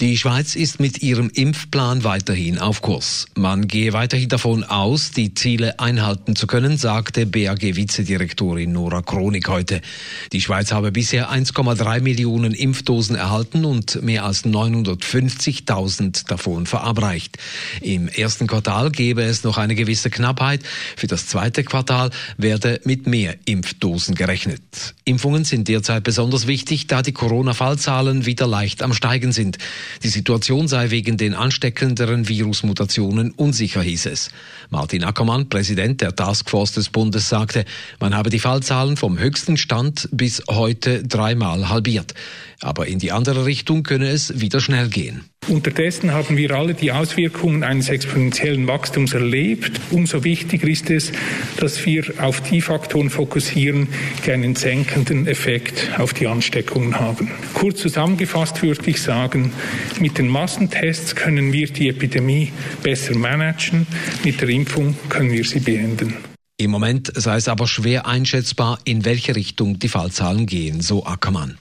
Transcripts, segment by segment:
Die Schweiz ist mit ihrem Impfplan weiterhin auf Kurs. Man gehe weiterhin davon aus, die Ziele einhalten zu können, sagte BAG-Vizedirektorin Nora Kronik heute. Die Schweiz habe bisher 1,3 Millionen Impfdosen erhalten und mehr als 950.000 davon verabreicht. Im ersten Quartal gebe es noch eine gewisse Knappheit. Für das zweite Quartal werde mit mehr Impfdosen gerechnet. Impfungen sind derzeit besonders wichtig, da die Corona-Fallzahlen wieder leicht am Steigen sind sind. Die Situation sei wegen den ansteckenderen Virusmutationen unsicher, hieß es. Martin Ackermann, Präsident der Taskforce des Bundes, sagte, man habe die Fallzahlen vom höchsten Stand bis heute dreimal halbiert. Aber in die andere Richtung könne es wieder schnell gehen. Unterdessen haben wir alle die Auswirkungen eines exponentiellen Wachstums erlebt. Umso wichtiger ist es, dass wir auf die Faktoren fokussieren, die einen senkenden Effekt auf die Ansteckungen haben. Kurz zusammengefasst würde ich sagen, mit den Massentests können wir die Epidemie besser managen, mit der Impfung können wir sie beenden. Im Moment sei es aber schwer einschätzbar, in welche Richtung die Fallzahlen gehen, so Ackermann.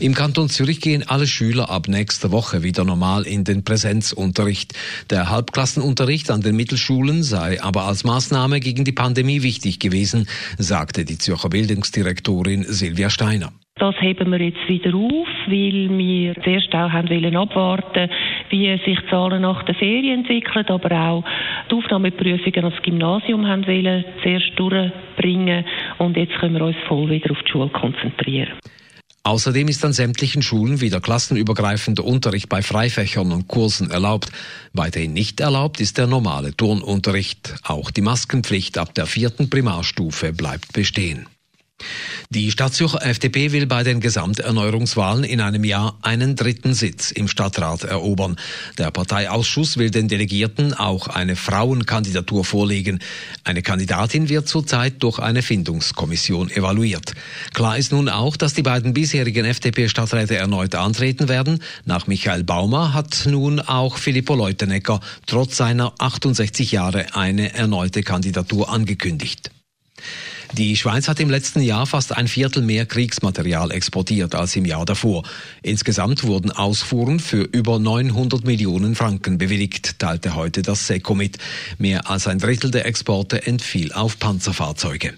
Im Kanton Zürich gehen alle Schüler ab nächster Woche wieder normal in den Präsenzunterricht. Der Halbklassenunterricht an den Mittelschulen sei aber als Maßnahme gegen die Pandemie wichtig gewesen, sagte die Zürcher Bildungsdirektorin Silvia Steiner. Das heben wir jetzt wieder auf, weil wir zuerst auch haben wollen abwarten, wie sich die Zahlen nach der Ferien entwickeln, aber auch die Aufnahmeprüfungen ans Gymnasium haben wollen zuerst durchbringen und jetzt können wir uns voll wieder auf die Schule konzentrieren. Außerdem ist an sämtlichen Schulen wieder klassenübergreifender Unterricht bei Freifächern und Kursen erlaubt. Weiterhin nicht erlaubt ist der normale Turnunterricht. Auch die Maskenpflicht ab der vierten Primarstufe bleibt bestehen. Die Stadtzürcher FDP will bei den Gesamterneuerungswahlen in einem Jahr einen dritten Sitz im Stadtrat erobern. Der Parteiausschuss will den Delegierten auch eine Frauenkandidatur vorlegen. Eine Kandidatin wird zurzeit durch eine Findungskommission evaluiert. Klar ist nun auch, dass die beiden bisherigen FDP-Stadträte erneut antreten werden. Nach Michael Baumer hat nun auch Filippo Leutenegger trotz seiner 68 Jahre eine erneute Kandidatur angekündigt. Die Schweiz hat im letzten Jahr fast ein Viertel mehr Kriegsmaterial exportiert als im Jahr davor. Insgesamt wurden Ausfuhren für über 900 Millionen Franken bewilligt, teilte heute das SECO mit. Mehr als ein Drittel der Exporte entfiel auf Panzerfahrzeuge.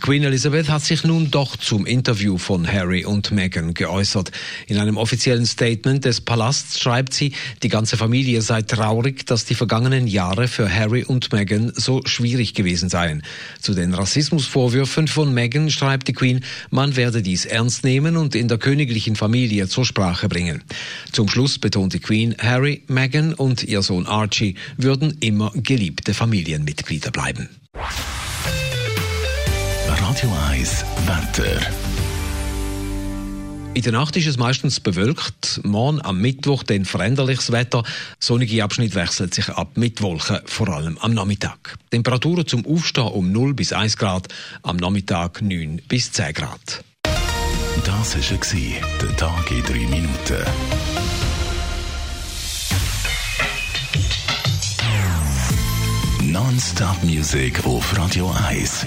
Queen Elizabeth hat sich nun doch zum Interview von Harry und Meghan geäußert. In einem offiziellen Statement des Palasts schreibt sie, die ganze Familie sei traurig, dass die vergangenen Jahre für Harry und Meghan so schwierig gewesen seien. Zu den Rassismusvorwürfen von Meghan schreibt die Queen, man werde dies ernst nehmen und in der königlichen Familie zur Sprache bringen. Zum Schluss betont die Queen, Harry, Meghan und ihr Sohn Archie würden immer geliebte Familienmitglieder bleiben. Radio 1 Wetter. In der Nacht ist es meistens bewölkt. Morgen am Mittwoch dann veränderliches Wetter. Sonnige Abschnitt wechselt sich ab mit Wolken, vor allem am Nachmittag. Temperaturen zum Aufstehen um 0 bis 1 Grad, am Nachmittag 9 bis 10 Grad. Das war der Tag in 3 Minuten. Non-Stop Music auf Radio 1.